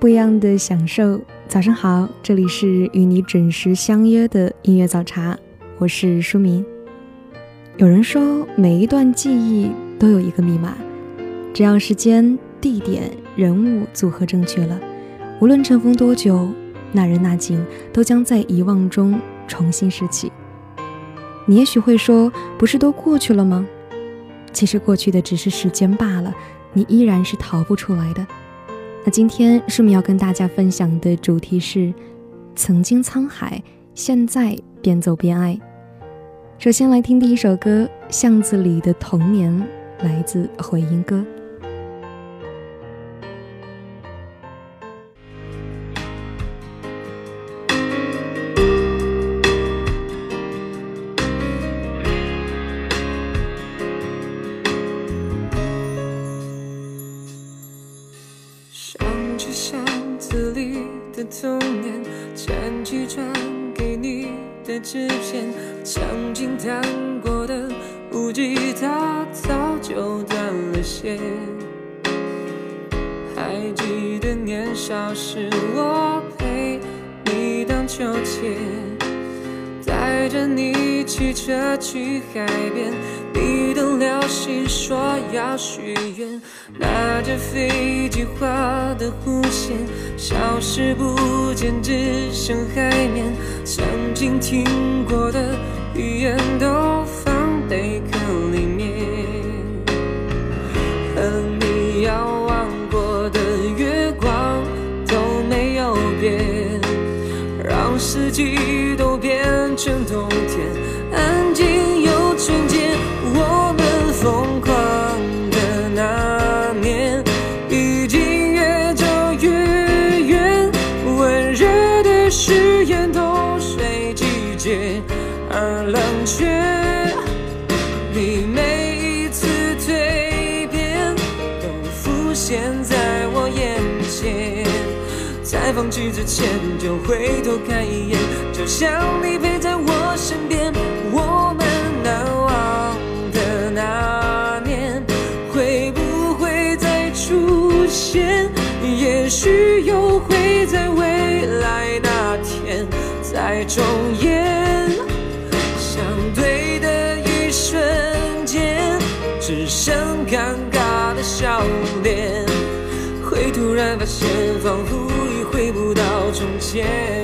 不一样的享受。早上好，这里是与你准时相约的音乐早茶，我是舒明。有人说，每一段记忆都有一个密码，只要时间、地点、人物组合正确了，无论尘封多久，那人那景都将在遗忘中重新拾起。你也许会说，不是都过去了吗？其实过去的只是时间罢了，你依然是逃不出来的。那今天舒米要跟大家分享的主题是：曾经沧海，现在边走边爱。首先来听第一首歌《巷子里的童年》，来自回音哥。的纸片，曾经弹过的木吉他早就断了线。还记得年少时，我陪你荡秋千，带着你骑车去海边。你的流星说要许愿，拿着飞机画的弧线，消失不见，只剩海面。曾经听过的语言都前，就回头看一眼，就像你陪在我身边。我们难忘的。那年会不会再出现？也许又会在未来那天再重演。相对的一瞬间，只剩尴尬的笑脸。会突然发现，仿佛从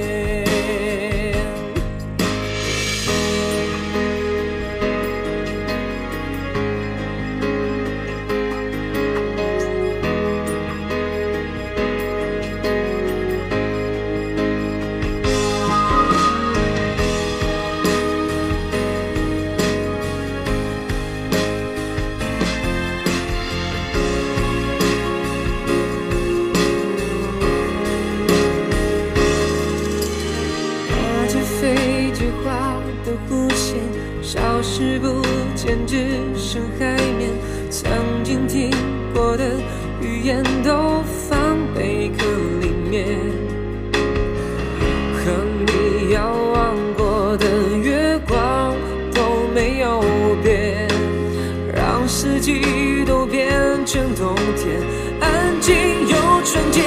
心有纯洁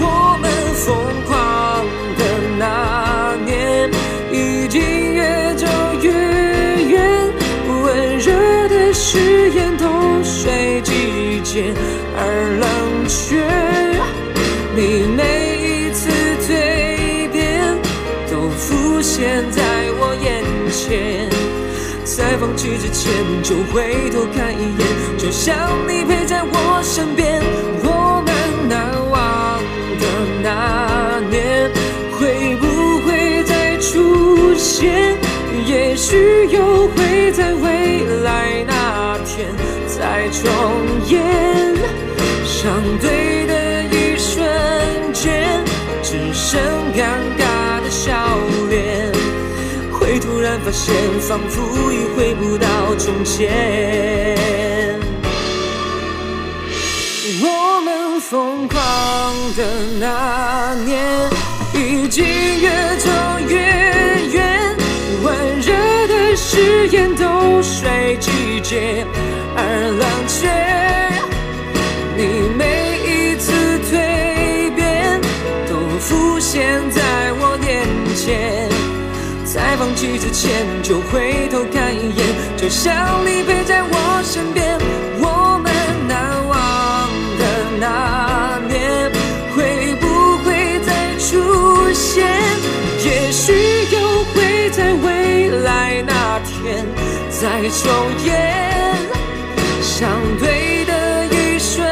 我们疯狂的那年已经越走越远温热的誓言都随季节而冷却你每一次蜕变都浮现在我眼前在放弃之前就回头看一眼就像你陪在我身边现？也许又会在未来那天再重演。相对的一瞬间，只剩尴尬的笑脸。会突然发现，仿佛已回不到从前。我们疯狂的那年，已经越走越，誓言都随季节而冷却。你每一次蜕变，都浮现在我眼前。在放弃之前，就回头看一眼，就像你陪在我身边。再重演。相对的一瞬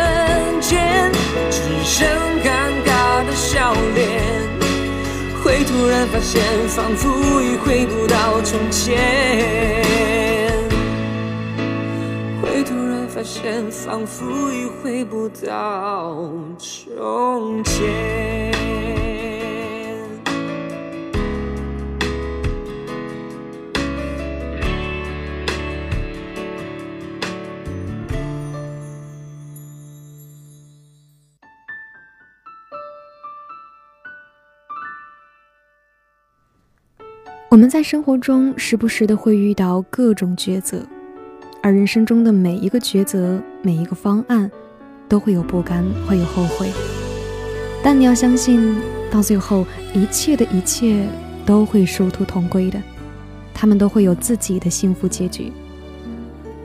间，只剩尴尬的笑脸。会突然发现，仿佛已回不到从前。会突然发现，仿佛已回不到从前。我们在生活中时不时的会遇到各种抉择，而人生中的每一个抉择、每一个方案，都会有不甘，会有后悔。但你要相信，到最后，一切的一切都会殊途同归的，他们都会有自己的幸福结局。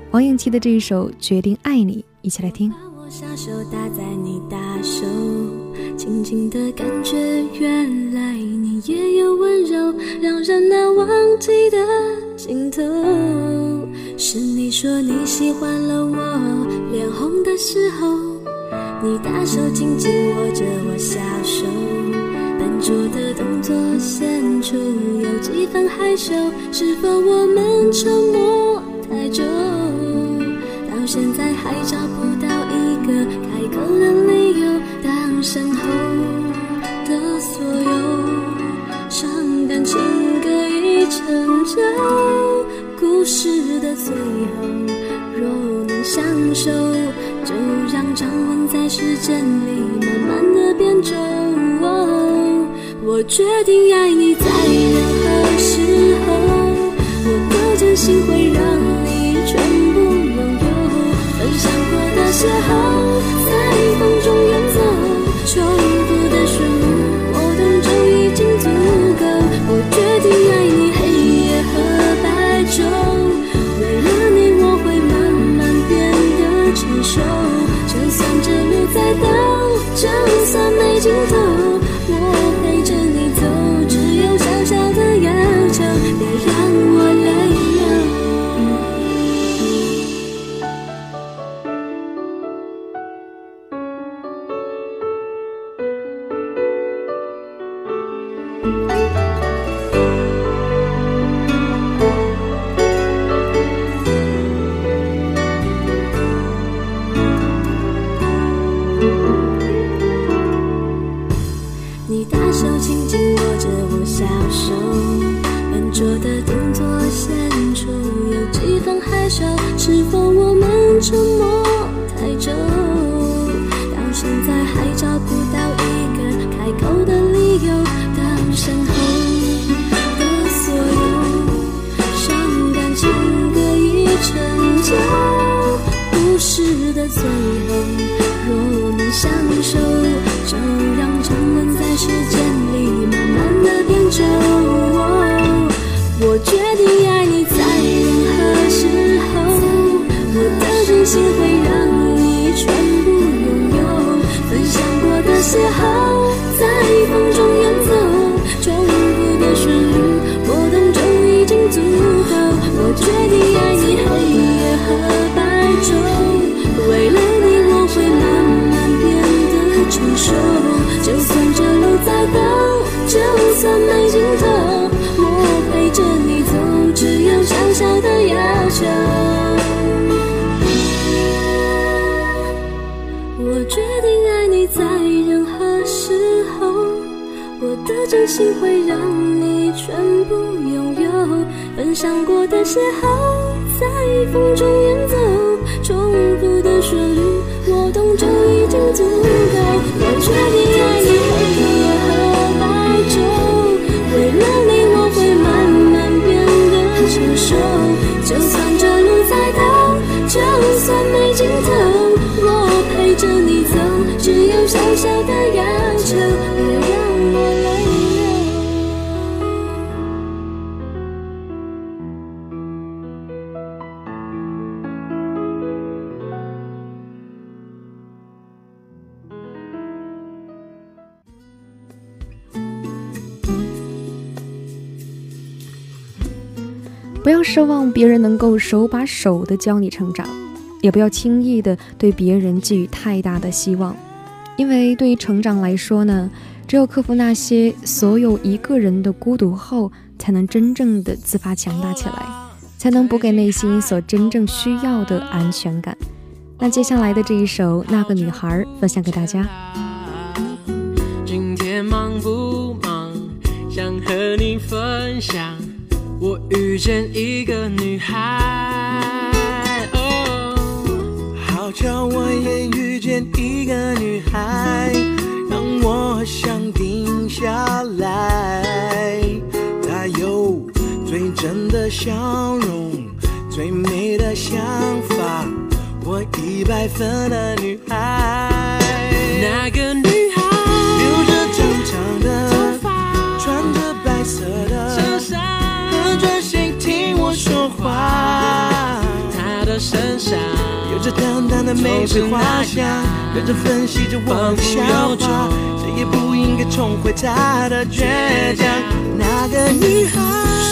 王颖琪的这一首《决定爱你》，一起来听。下手搭在你大手，轻轻的感觉，原来也有温柔，让人难忘记的镜头。是你说你喜欢了我脸红的时候，你大手紧紧握着我小手，笨拙的动作显出有几分害羞，是否我们沉默太久，到现在还找不到一个。开口的理由，当身后已成就，故事的最后若能相守，就让掌纹在时间里慢慢的变皱。我决定爱你，在任何时候，我的真心会让你全部拥有。分享过的邂逅。再等就算没尽头。着我小手笨拙的心会让你全部拥有，分享过的。邂逅，在风中远走，重复的旋律，我懂就已经足够。我决定爱你黑夜和白昼，为了你我会慢慢变得成熟。就算这路再陡，就算没尽头，我陪着你走，只有小小的要求。真心会让你全部拥有。分享过的邂逅，在风中远走，重复的旋律，我懂就已经足够。我决定爱你黑夜和白昼，为了你我会慢慢变得成熟。就算这路再陡，就算没尽头。我陪着你走，只有小小不要奢望别人能够手把手的教你成长，也不要轻易的对别人寄予太大的希望，因为对于成长来说呢，只有克服那些所有一个人的孤独后，才能真正的自发强大起来，才能补给内心所真正需要的安全感。那接下来的这一首《那个女孩》分享给大家。今天忙不忙？想和你分享，遇见一个女孩。哦，好巧，我也遇见一个女孩，让我想停下来。她有最真的笑容，最美的想法，我一百分的女孩。那个身上。有着淡淡的玫瑰花香，认真分析着我的笑话，谁也不应该重回她的倔强。那个女孩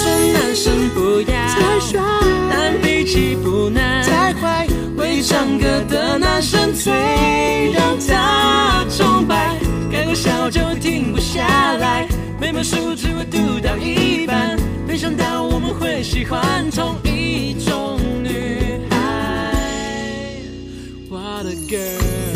说男生不要太帅但脾气不能，太坏，会唱歌的男生最让她崇拜，开口笑就停不下来，每本书只会读到一半，没想到我们会喜欢同一种 not a girl.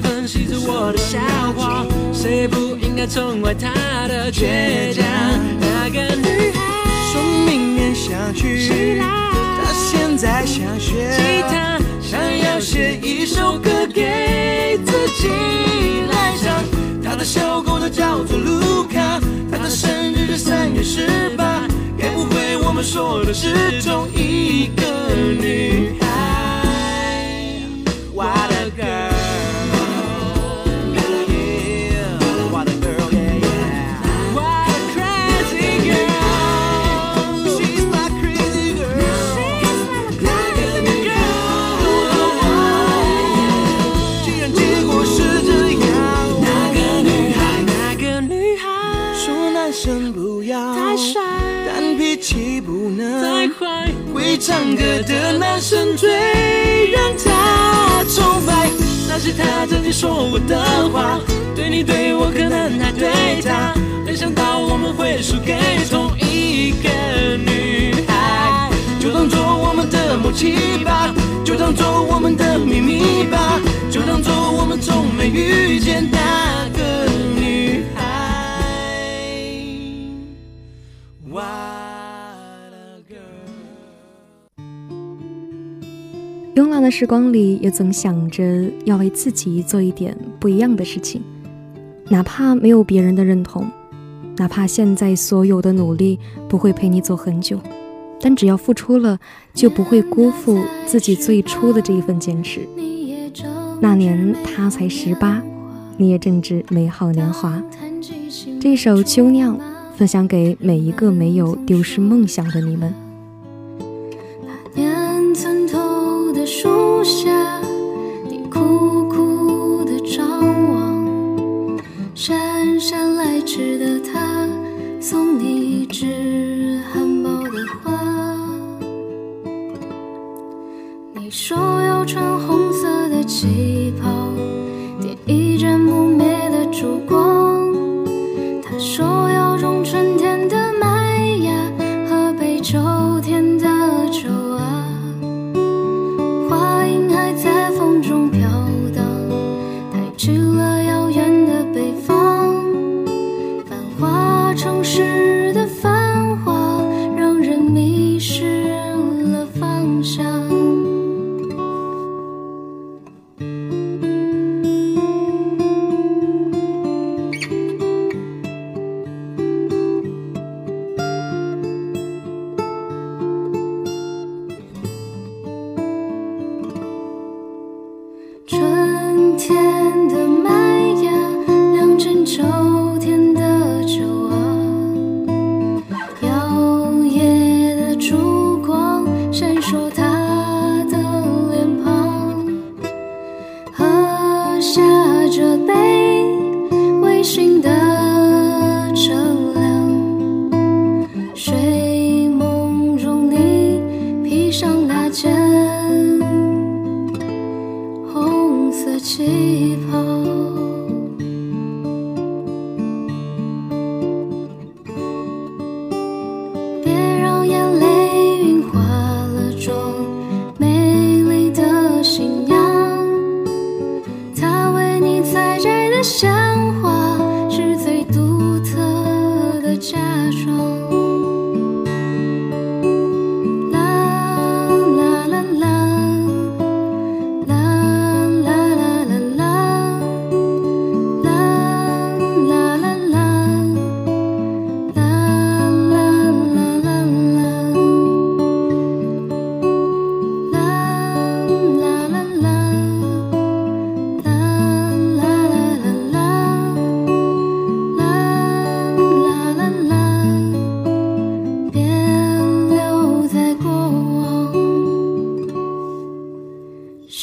分析着我的笑话，谁不应该宠坏她的倔强？那个女孩，说明年想去，他现在想学吉他想要写一首歌给自己来唱。他的小狗就叫做卢卡，他的生日是三月十八，该不会我们说的是同一个女孩？What a girl! 我的话，对你对我可能还对他，没想到我们会输给同一个女孩。就当做我们的默契吧，就当做我们的秘密吧，就当做我们从没遇见那个慵懒的时光里，也总想着要为自己做一点不一样的事情，哪怕没有别人的认同，哪怕现在所有的努力不会陪你走很久。但只要付出了，就不会辜负自己最初的这一份坚持。那年他才十八，你也正值美好年华。这首《秋酿》分享给每一个没有丢失梦想的你们。树下，你苦苦的张望，姗姗来迟的他送你一枝含苞的花。你说要穿红色的旗袍，华城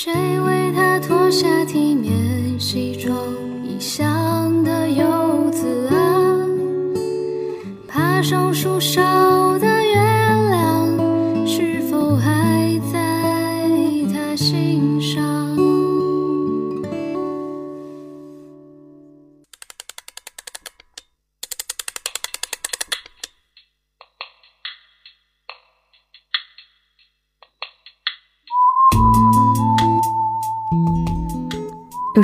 谁为他脱下体面西装，异乡的游子啊？爬上树梢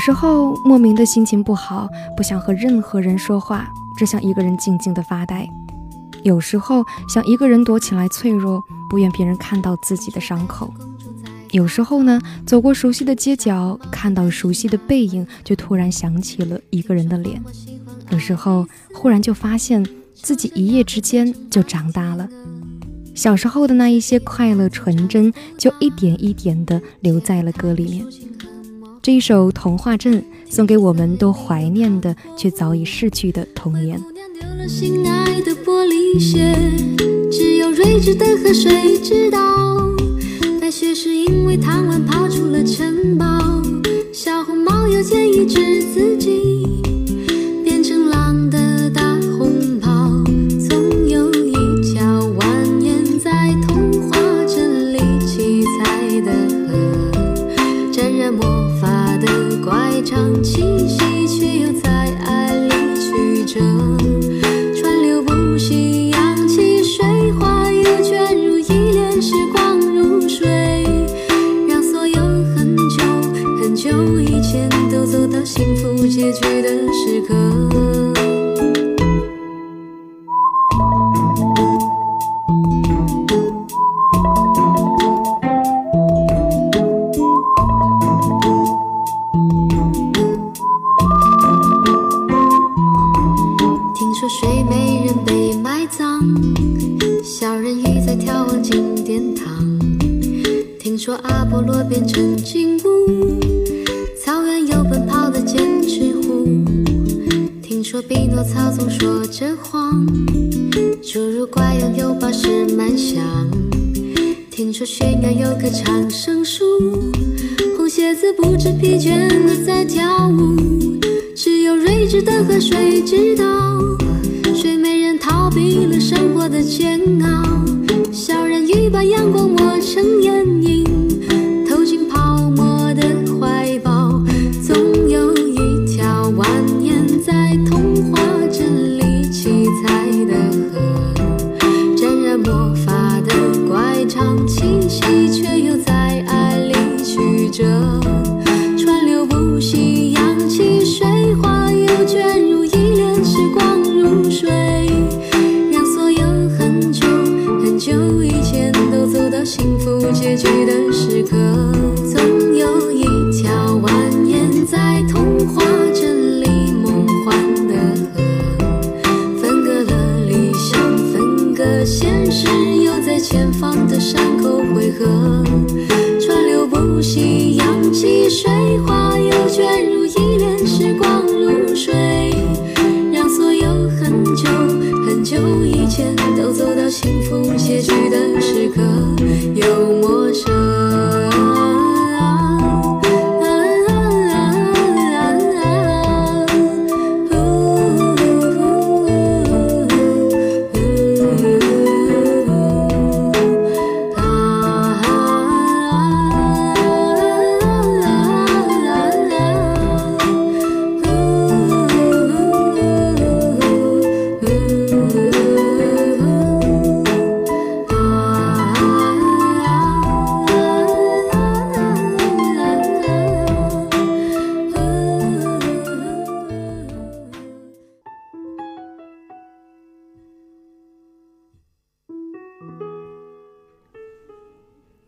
时候莫名的心情不好，不想和任何人说话，只想一个人静静的发呆。有时候想一个人躲起来脆弱，不愿别人看到自己的伤口。有时候呢，走过熟悉的街角，看到熟悉的背影，就突然想起了一个人的脸。有时候忽然就发现自己一夜之间就长大了，小时候的那一些快乐纯真，就一点一点的留在了歌里面。是一首《童话镇》送给我们都怀念的却早已逝去的童年。白雪是因为贪玩跑出了城堡，小红帽又建议治自己，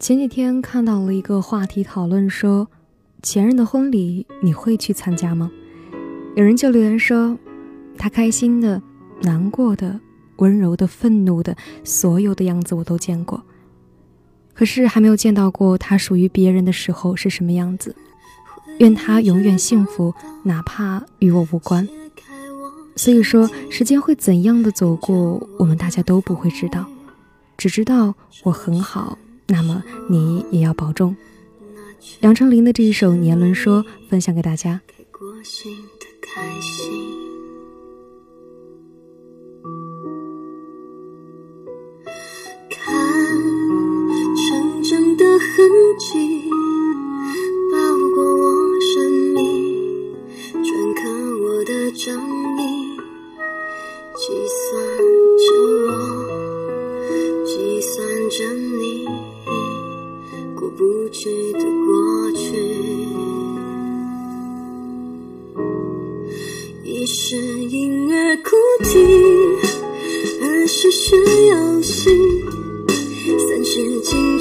前几天看到了一个话题讨论说前任的婚礼你会去参加吗？有人就留言说他开心的难过的温柔的愤怒的所有的样子我都见过。可是还没有见到过他属于别人的时候是什么样子。愿他永远幸福哪怕与我无关。所以说时间会怎样的走过我们大家都不会知道。只知道我很好那么你也要保重。杨丞琳的这一首《年轮说》分享给大家。看，成长的痕迹。不值得过去。一是婴儿哭啼，二是是游戏，三是惊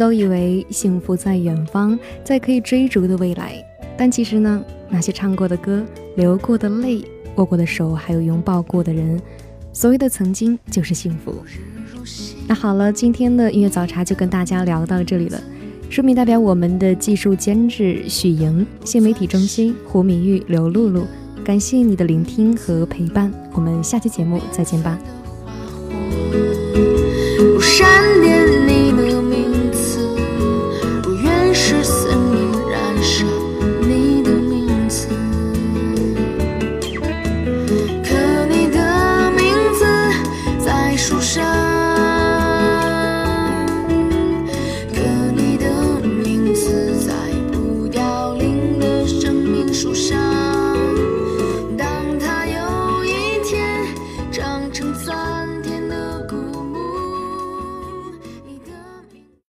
都以为幸福在远方，在可以追逐的未来。但其实呢，那些唱过的歌、流过的泪、握过的手，还有拥抱过的人，所谓的曾经就是幸福。那好了，今天的音乐早茶就跟大家聊到这里了。书名代表我们的技术监制许莹，新媒体中心胡敏玉、刘露露，感谢你的聆听和陪伴。我们下期节目再见吧。闪电